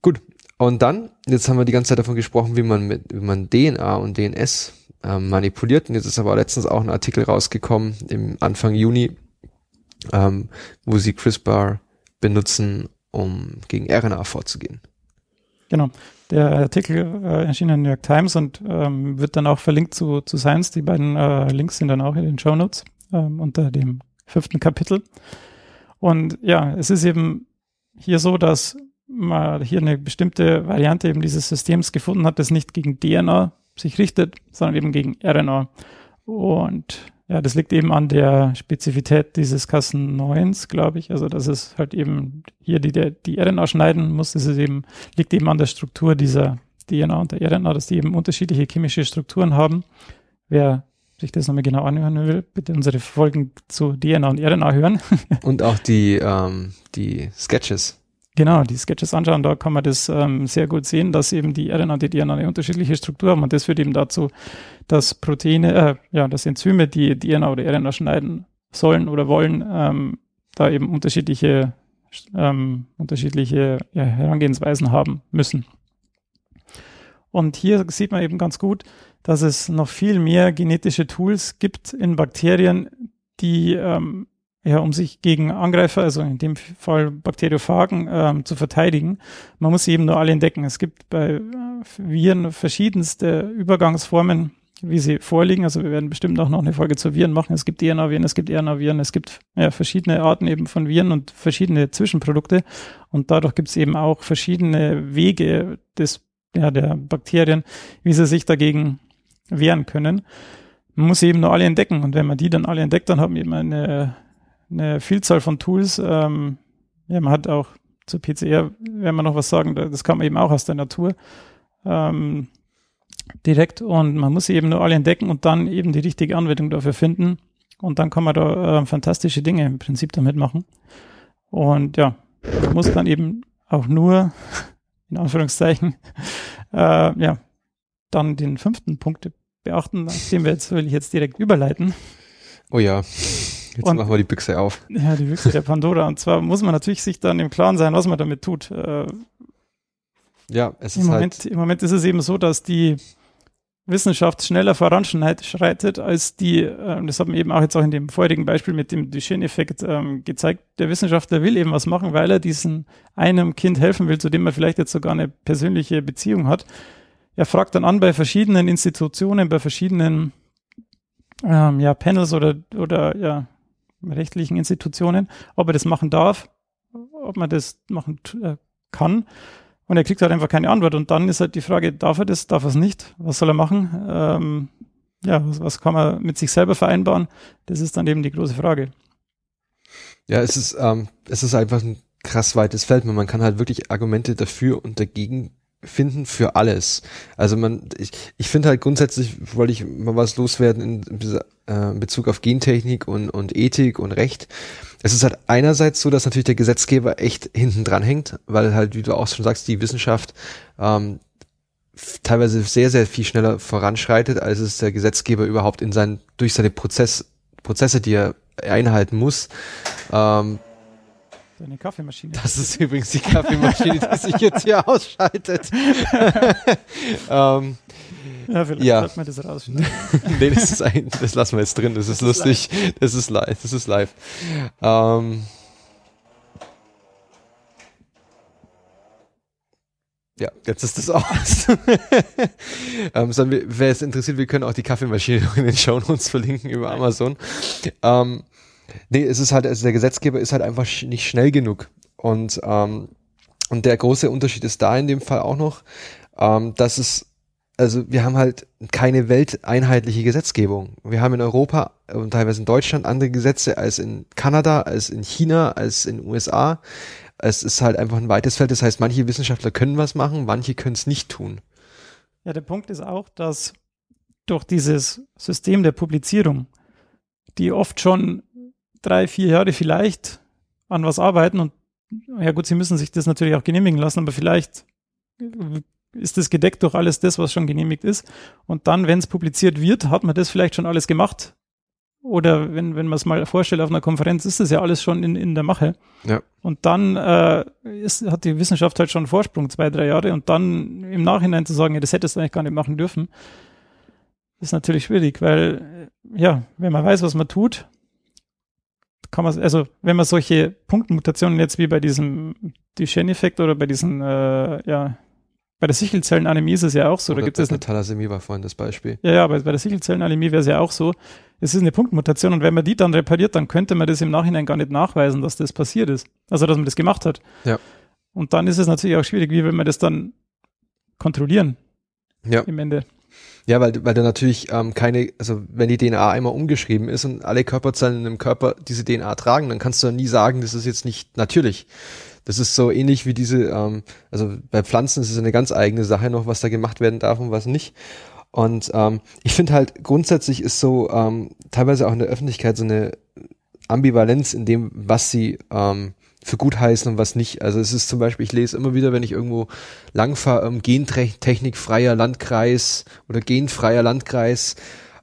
Gut. Und dann, jetzt haben wir die ganze Zeit davon gesprochen, wie man mit, wie man DNA und DNS ähm, manipuliert. Und jetzt ist aber letztens auch ein Artikel rausgekommen im Anfang Juni, ähm, wo sie CRISPR benutzen, um gegen RNA vorzugehen. Genau. Der Artikel äh, erschien in der New York Times und ähm, wird dann auch verlinkt zu, zu Science. Die beiden äh, Links sind dann auch in den Show Notes ähm, unter dem fünften Kapitel. Und ja, es ist eben hier so, dass man hier eine bestimmte Variante eben dieses Systems gefunden hat, das nicht gegen DNA sich richtet, sondern eben gegen RNA. Und ja, das liegt eben an der Spezifität dieses Cas9s, glaube ich. Also, dass es halt eben hier die, die RNA schneiden muss, das ist eben, liegt eben an der Struktur dieser DNA und der RNA, dass die eben unterschiedliche chemische Strukturen haben. Wer sich das nochmal genau anhören will, bitte unsere Folgen zu DNA und RNA hören. Und auch die, ähm, die Sketches. Genau, die Sketches anschauen, da kann man das ähm, sehr gut sehen, dass eben die RNA und die DNA eine unterschiedliche Struktur haben und das führt eben dazu, dass Proteine, äh, ja, dass Enzyme, die DNA oder RNA schneiden sollen oder wollen, ähm, da eben unterschiedliche, ähm, unterschiedliche ja, Herangehensweisen haben müssen. Und hier sieht man eben ganz gut, dass es noch viel mehr genetische Tools gibt in Bakterien, die ähm, ja, um sich gegen Angreifer, also in dem Fall Bakteriophagen, ähm, zu verteidigen. Man muss sie eben nur alle entdecken. Es gibt bei äh, Viren verschiedenste Übergangsformen, wie sie vorliegen. Also wir werden bestimmt auch noch eine Folge zu Viren machen. Es gibt DNA-Viren, es gibt RNA-Viren, es gibt ja, verschiedene Arten eben von Viren und verschiedene Zwischenprodukte. Und dadurch gibt es eben auch verschiedene Wege des, ja, der Bakterien, wie sie sich dagegen wehren können. Man muss sie eben nur alle entdecken. Und wenn man die dann alle entdeckt, dann haben wir eben eine eine Vielzahl von Tools. Ähm, ja, man hat auch zur PCR, wenn man noch was sagen, das kann man eben auch aus der Natur ähm, direkt und man muss sie eben nur alle entdecken und dann eben die richtige Anwendung dafür finden und dann kann man da äh, fantastische Dinge im Prinzip damit machen. Und ja, man muss dann eben auch nur, in Anführungszeichen, äh, ja, dann den fünften Punkt beachten, den wir jetzt will ich jetzt direkt überleiten. Oh ja. Jetzt Und- machen wir die Büchse auf. Ja, die Büchse der Pandora. Und zwar muss man natürlich sich dann im Klaren sein, was man damit tut. Äh, Ja, es im, ist Moment, halt, Im Moment ist es eben so, dass die Wissenschaft schneller voranschreitet als die, äh, und das hat man eben auch jetzt auch in dem vorherigen Beispiel mit dem Duchenne-Effekt ähm, gezeigt. Der Wissenschaftler will eben was machen, weil er diesem einem Kind helfen will, zu dem er vielleicht jetzt sogar eine persönliche Beziehung hat. Er fragt dann an bei verschiedenen Institutionen, bei verschiedenen ähm, ja, Panels oder, oder ja, rechtlichen Institutionen, ob er das machen darf, ob man das machen äh, kann. Und er kriegt halt einfach keine Antwort. Und dann ist halt die Frage, darf er das, darf er es nicht? Was soll er machen? Ähm, ja, was, was kann man mit sich selber vereinbaren? Das ist dann eben die große Frage. ja, es ist, ähm, es ist einfach ein krass weites Feld. Man kann halt wirklich Argumente dafür und dagegen finden für alles. Also man, ich, ich finde halt grundsätzlich, wollte ich mal was loswerden in, in äh, Bezug auf Gentechnik und, und Ethik und Recht. Es ist halt einerseits so, dass natürlich der Gesetzgeber echt hinten dran hängt, weil halt, wie du auch schon sagst, die Wissenschaft ähm, teilweise sehr, sehr viel schneller voranschreitet, als es der Gesetzgeber überhaupt in seinen, durch seine Prozess, Prozesse, die er einhalten muss, ähm, Eine Kaffeemaschine. das ist übrigens die Kaffeemaschine, die sich jetzt hier ausschaltet. ähm, ja, vielleicht ja. man das rausschneiden. nee, das, ist ein, das lassen wir jetzt drin, das ist lustig. Das ist live, das ist live. Ähm, ja, jetzt ist das aus. ähm, so, wer es interessiert, wir können auch die Kaffeemaschine in den Show Notes verlinken über Amazon. Ähm, nee, es ist halt, also der Gesetzgeber ist halt einfach sch nicht schnell genug. Und, ähm, und der große Unterschied ist da in dem Fall auch noch, ähm, dass es also wir haben halt keine welteinheitliche Gesetzgebung. Wir haben in Europa und teilweise in Deutschland andere Gesetze als in Kanada, als in China, als in USA. es ist halt einfach ein weites Feld. Das heißt, manche Wissenschaftler können was machen, manche können es nicht tun. Ja, der Punkt ist auch, dass durch dieses System der Publizierung, die oft schon drei, vier Jahre vielleicht an was arbeiten und ja gut, sie müssen sich das natürlich auch genehmigen lassen, aber vielleicht ist das gedeckt durch alles das, was schon genehmigt ist. Und dann, wenn es publiziert wird, hat man das vielleicht schon alles gemacht. Oder wenn, wenn man es mal vorstellt auf einer Konferenz, ist das ja alles schon in, in der Mache. Ja. Und dann äh, ist, hat die Wissenschaft halt schon einen Vorsprung, zwei, drei Jahre. Und dann im Nachhinein zu sagen, ja, das hättest du eigentlich gar nicht machen dürfen, ist natürlich schwierig, weil, ja, wenn man weiß, was man tut, kann man, also wenn man solche Punktmutationen jetzt wie bei diesem Duchenne-Effekt oder bei diesen, äh, ja, bei der Sichelzellenanämie ist es ja auch so. Oder da gibt es eine Thalassämie war vorhin das Beispiel. ja, ja, aber bei der Sichelzellenanämie wäre es ja auch so. Es ist eine Punktmutation und wenn man die dann repariert, dann könnte man das im Nachhinein gar nicht nachweisen, dass das passiert ist. Also, dass man das gemacht hat. Ja. Und dann ist es natürlich auch schwierig, wie will man das dann kontrollieren Ja. im Ende. Ja, weil, weil da natürlich ähm, keine, also wenn die DNA einmal umgeschrieben ist und alle Körperzellen im Körper diese DNA tragen, dann kannst du nie sagen, das ist jetzt nicht natürlich. Das ist so ähnlich wie diese, ähm, also bei Pflanzen ist es eine ganz eigene Sache noch, was da gemacht werden darf und was nicht. Und ähm, ich finde halt grundsätzlich ist so ähm, teilweise auch in der Öffentlichkeit so eine Ambivalenz in dem, was sie ähm, für gut heißen und was nicht. Also es ist zum Beispiel, ich lese immer wieder, wenn ich irgendwo langfahre, ähm, gentechnikfreier Landkreis oder genfreier Landkreis,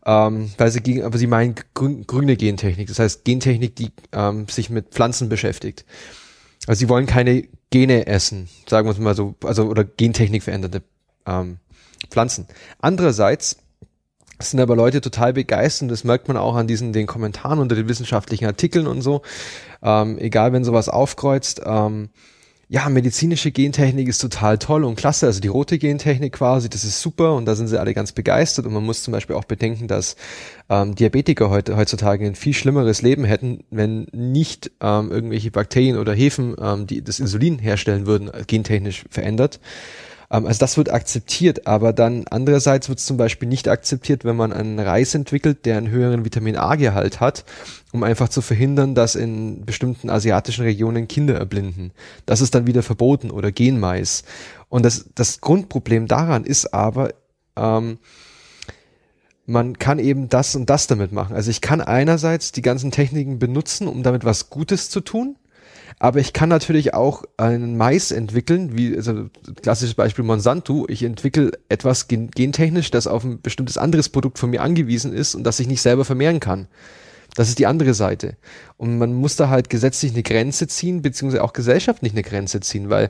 ähm, weil sie gegen, aber sie meinen grün, grüne Gentechnik, das heißt Gentechnik, die ähm, sich mit Pflanzen beschäftigt. Also sie wollen keine Gene essen, sagen wir es mal so, also oder Gentechnik veränderte ähm, Pflanzen. Andererseits sind aber Leute total begeistert, und das merkt man auch an diesen den Kommentaren unter den wissenschaftlichen Artikeln und so. Ähm, egal, wenn sowas aufkreuzt, ähm, ja, medizinische Gentechnik ist total toll und klasse, also die rote Gentechnik quasi, das ist super und da sind sie alle ganz begeistert und man muss zum Beispiel auch bedenken, dass ähm, Diabetiker heute, heutzutage ein viel schlimmeres Leben hätten, wenn nicht ähm, irgendwelche Bakterien oder Hefen, ähm, die das Insulin herstellen würden, gentechnisch verändert. Ähm, also das wird akzeptiert, aber dann andererseits wird es zum Beispiel nicht akzeptiert, wenn man einen Reis entwickelt, der einen höheren Vitamin A-Gehalt hat, um einfach zu verhindern, dass in bestimmten asiatischen Regionen Kinder erblinden. Das ist dann wieder verboten oder Genmais. Und das, das Grundproblem daran ist aber, ähm, man kann eben das und das damit machen. Also ich kann einerseits die ganzen Techniken benutzen, um damit was Gutes zu tun, aber ich kann natürlich auch einen Mais entwickeln, wie also klassisches Beispiel Monsanto. Ich entwickle etwas gen gentechnisch, das auf ein bestimmtes anderes Produkt von mir angewiesen ist und das ich nicht selber vermehren kann. Das ist die andere Seite. Und man muss da halt gesetzlich eine Grenze ziehen, beziehungsweise auch gesellschaftlich eine Grenze ziehen, weil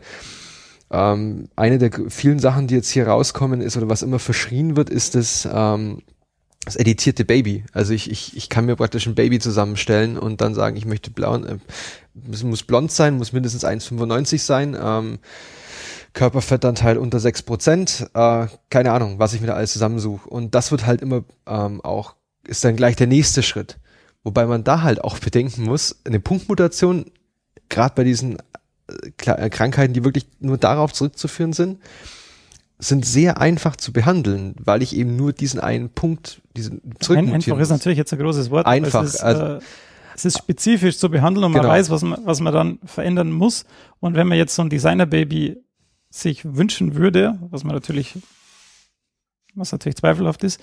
ähm, eine der vielen Sachen, die jetzt hier rauskommen, ist oder was immer verschrien wird, ist das, ähm, das editierte Baby. Also ich, ich, ich kann mir praktisch ein Baby zusammenstellen und dann sagen, ich möchte blau, äh, es muss blond sein, muss mindestens 1,95 sein, ähm, Körperfettanteil unter 6 Prozent, äh, keine Ahnung, was ich mir da alles zusammensuche. Und das wird halt immer ähm, auch, ist dann gleich der nächste Schritt. Wobei man da halt auch bedenken muss, eine Punktmutation, gerade bei diesen äh, Krankheiten, die wirklich nur darauf zurückzuführen sind, sind sehr einfach zu behandeln, weil ich eben nur diesen einen Punkt, diesen Ein, Einfach ist natürlich jetzt ein großes Wort. Einfach. Es ist, also, äh, es ist spezifisch zu behandeln und man Genau. weiß, was man, was man dann verändern muss. Und wenn man jetzt so ein Designer-Baby sich wünschen würde, was man natürlich, was natürlich zweifelhaft ist,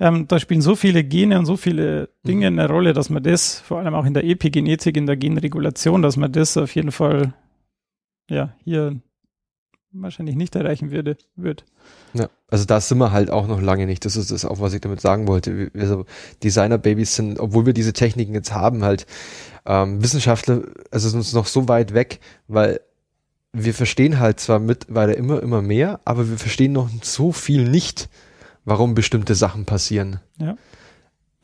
ähm, da spielen so viele Gene und so viele Dinge eine Rolle, dass man das, vor allem auch in der Epigenetik, in der Genregulation, dass man das auf jeden Fall, ja, hier wahrscheinlich nicht erreichen würde, wird. Ja, also da sind wir halt auch noch lange nicht. Das ist das auch, was ich damit sagen wollte. Also Designer-Babys sind, obwohl wir diese Techniken jetzt haben, halt ähm, Wissenschaftler, also sind uns noch so weit weg, weil wir verstehen halt zwar mittlerweile immer, immer mehr, aber wir verstehen noch so viel nicht, warum bestimmte Sachen passieren. Ja.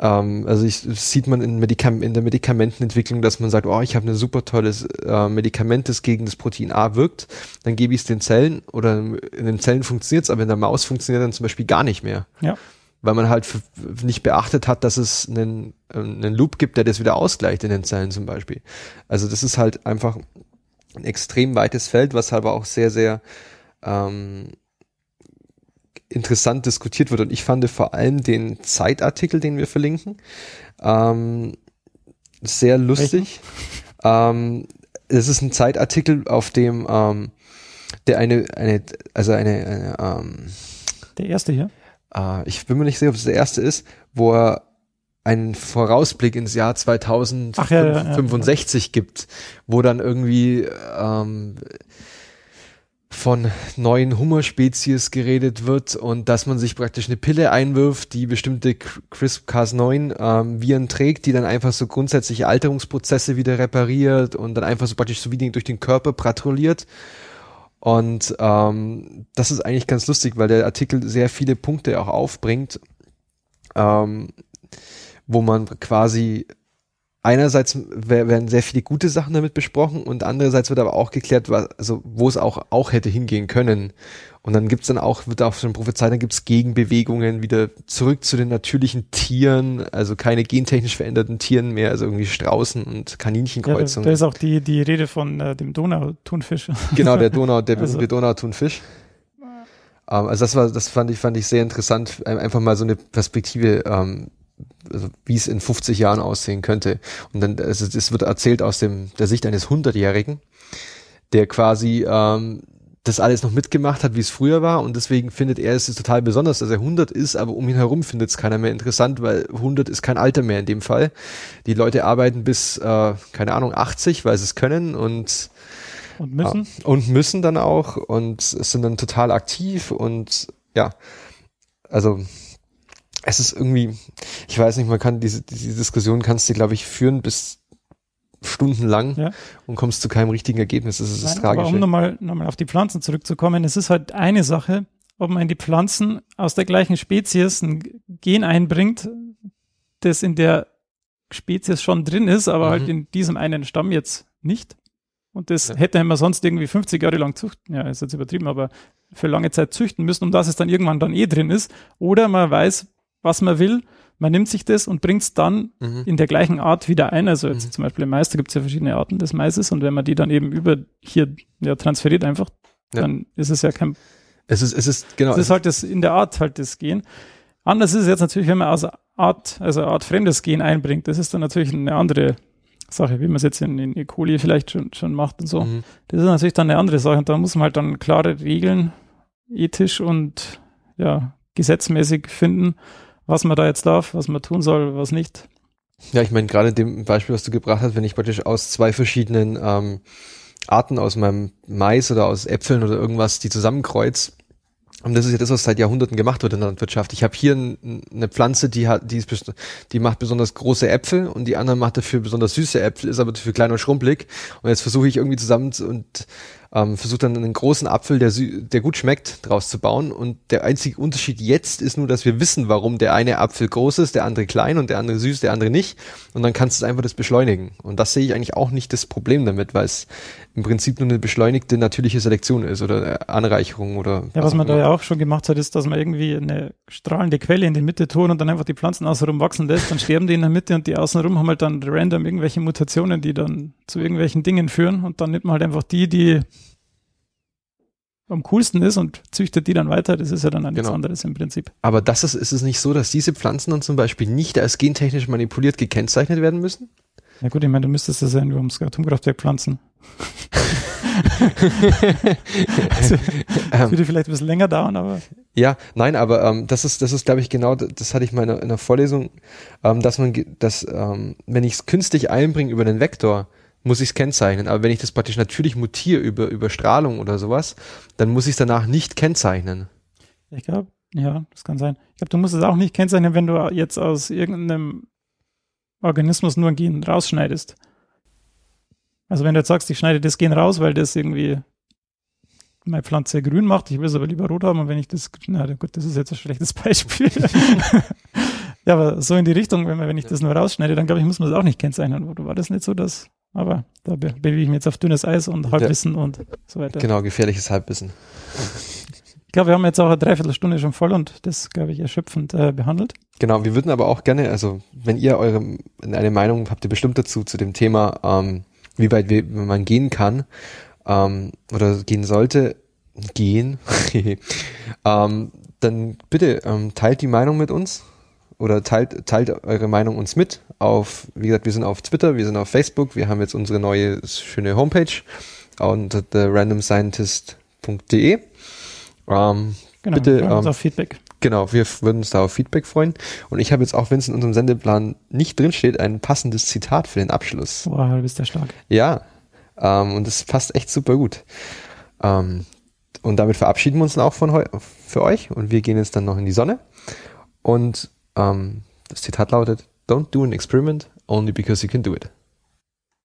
Ähm, also ich, sieht man in, Medikam in der Medikamentenentwicklung, dass man sagt, oh, ich habe ein super tolles äh, Medikament, das gegen das Protein A wirkt, dann gebe ich es den Zellen oder in den Zellen funktioniert es, aber in der Maus funktioniert dann zum Beispiel gar nicht mehr. Ja. Weil man halt nicht beachtet hat, dass es einen, äh, einen Loop gibt, der das wieder ausgleicht in den Zellen zum Beispiel. Also das ist halt einfach ein extrem weites Feld, was aber auch sehr, sehr ähm, interessant diskutiert wird. Und ich fand vor allem den Zeitartikel, den wir verlinken, ähm, sehr lustig. Ähm, es ist ein Zeitartikel, auf dem ähm, der eine, eine, also eine, eine ähm, Der erste hier. äh, ich bin mir nicht sicher, ob es der erste ist, wo er einen Vorausblick ins Jahr Ach, ja, ja, ja. 2065 gibt, wo dann irgendwie ähm, von neuen Hummerspezies geredet wird und dass man sich praktisch eine Pille einwirft, die bestimmte CRISPR-Cas9 ähm, Viren trägt, die dann einfach so grundsätzliche Alterungsprozesse wieder repariert und dann einfach so praktisch so wie durch den Körper patrouilliert. Und ähm, das ist eigentlich ganz lustig, weil der Artikel sehr viele Punkte auch aufbringt, ähm, wo man quasi einerseits wer- werden sehr viele gute Sachen damit besprochen und andererseits wird aber auch geklärt, was, also wo es auch auch hätte hingehen können. Und dann gibt's dann auch, wird auch schon prophezeit, dann gibt's Gegenbewegungen wieder zurück zu den natürlichen Tieren, also keine gentechnisch veränderten Tieren mehr, also irgendwie Straußen und Ja, da, Kaninchenkreuzungen. da ist auch die, die Rede von äh, dem Donauthunfisch. Genau, der Donau, der Also- berühmte Donauthunfisch. Ähm, also das war, das fand ich, fand ich sehr interessant, ein- einfach mal so eine Perspektive, ähm, also wie es in 50 Jahren aussehen könnte. Und dann, also es wird erzählt aus dem, der Sicht eines Hundertjährigen, der quasi ähm, das alles noch mitgemacht hat, wie es früher war und deswegen findet er es ist total besonders, dass er 100 ist, aber um ihn herum findet es keiner mehr interessant, weil 100 ist kein Alter mehr in dem Fall. Die Leute arbeiten bis, äh, keine Ahnung, 80, weil sie es können und Und müssen. ja, und müssen dann auch und sind dann total aktiv und ja, also es ist irgendwie, ich weiß nicht, man kann diese, diese Diskussion kannst du, glaube ich, führen bis stundenlang Ja. und kommst zu keinem richtigen Ergebnis. Das ist das Nein, aber Tragische. um nochmal noch mal auf die Pflanzen zurückzukommen, es ist halt eine Sache, ob man in die Pflanzen aus der gleichen Spezies ein Gen einbringt, das in der Spezies schon drin ist, aber Mhm. halt in diesem einen Stamm jetzt nicht. Und das Ja. hätte man sonst irgendwie 50 Jahre lang züchten, ja, ist jetzt übertrieben, aber für lange Zeit züchten müssen, um dass es dann irgendwann dann eh drin ist. Oder man weiß, was man will, man nimmt sich das und bringt es dann Mhm. in der gleichen Art wieder ein. Also jetzt Mhm. zum Beispiel im Mais, da gibt es ja verschiedene Arten des Maises und wenn man die dann eben über hier ja, transferiert einfach, Ja. dann ist es ja kein, Es ist, es ist, genau. das ist halt das in der Art halt das Gen. Anders ist es jetzt natürlich, wenn man aus Art, also Art fremdes Gen einbringt. Das ist dann natürlich eine andere Sache, wie man es jetzt in, in E. coli vielleicht schon, schon macht und so. Mhm. Das ist natürlich dann eine andere Sache und da muss man halt dann klare Regeln, ethisch und ja, gesetzmäßig finden, was man da jetzt darf, was man tun soll, was nicht. Ja, ich meine, gerade dem Beispiel, was du gebracht hast, wenn ich praktisch aus zwei verschiedenen ähm, Arten aus meinem Mais oder aus Äpfeln oder irgendwas die zusammenkreuz, und das ist ja das, was seit Jahrhunderten gemacht wird in der Landwirtschaft. Ich habe hier eine Pflanze, die hat, die, ist, die macht besonders große Äpfel und die andere macht dafür besonders süße Äpfel, ist aber dafür klein und schrumpelig. Und jetzt versuche ich irgendwie zusammen zu, und ähm, versuche dann einen großen Apfel, der, der gut schmeckt, draus zu bauen. Und der einzige Unterschied jetzt ist nur, dass wir wissen, warum der eine Apfel groß ist, der andere klein und der andere süß, der andere nicht. Und dann kannst du einfach das beschleunigen. Und das sehe ich eigentlich auch nicht das Problem damit, weil es im Prinzip nur eine beschleunigte natürliche Selektion ist oder äh, Anreicherung oder Ja, was auch man da ja auch schon gemacht hat, ist, dass man irgendwie eine strahlende Quelle in die Mitte tun und dann einfach die Pflanzen außenrum wachsen lässt, dann sterben die in der Mitte und die außenrum haben halt dann random irgendwelche Mutationen, die dann zu irgendwelchen Dingen führen und dann nimmt man halt einfach die, die am coolsten ist und züchtet die dann weiter. Das ist ja dann nichts Genau. anderes im Prinzip. Aber das ist, ist es nicht so, dass diese Pflanzen dann zum Beispiel nicht als gentechnisch manipuliert gekennzeichnet werden müssen? Ja gut, ich meine, du müsstest das ja nur ums Atomkraftwerk pflanzen. also, das Ähm, würde vielleicht ein bisschen länger dauern, aber Ja, nein, aber ähm, das ist, das ist, glaube ich, genau, das hatte ich mal in einer Vorlesung, ähm, dass man, dass, ähm, wenn ich es künstlich einbringe über den Vektor, muss ich es kennzeichnen. Aber wenn ich das praktisch natürlich mutiere über, über Strahlung oder sowas, dann muss ich es danach nicht kennzeichnen. Ich glaube, ja, das kann sein. Ich glaube, du musst es auch nicht kennzeichnen, wenn du jetzt aus irgendeinem Organismus nur ein Gen rausschneidest. Also wenn du jetzt sagst, ich schneide das Gen raus, weil das irgendwie meine Pflanze grün macht, ich will es aber lieber rot haben und wenn ich das, na gut, das ist jetzt ein schlechtes Beispiel. ja, aber so in die Richtung, wenn, man, wenn ich das nur rausschneide, dann glaube ich, muss man es auch nicht kennzeichnen. Oder war das nicht so, dass, aber da be bewege ich mich jetzt auf dünnes Eis und Halbwissen und so weiter. Genau, gefährliches Halbwissen. Ich glaube, wir haben jetzt auch eine Dreiviertelstunde schon voll und das, glaube ich, erschöpfend äh, behandelt. Genau, wir würden aber auch gerne, also wenn ihr eure eine Meinung habt ihr bestimmt dazu zu dem Thema, ähm, wie weit wir, man gehen kann ähm, oder gehen sollte, gehen, ähm, dann bitte ähm, teilt die Meinung mit uns. Oder teilt, teilt eure Meinung uns mit. Auf, wie gesagt, wir sind auf Twitter, wir sind auf Facebook, wir haben jetzt unsere neue schöne Homepage unter therandomscientist.de. Ähm, Genau, bitte, wir freuen uns ähm, auf Feedback. Genau, wir würden uns da auf Feedback freuen. Und ich habe jetzt auch, wenn es in unserem Sendeplan nicht drinsteht, ein passendes Zitat für den Abschluss. Boah, du bist ja stark. Ja, ähm, und das passt echt super gut. Ähm, und damit verabschieden wir uns dann auch von für euch und wir gehen jetzt dann noch in die Sonne. Und ähm, das Zitat lautet, Don't do an experiment only because you can do it.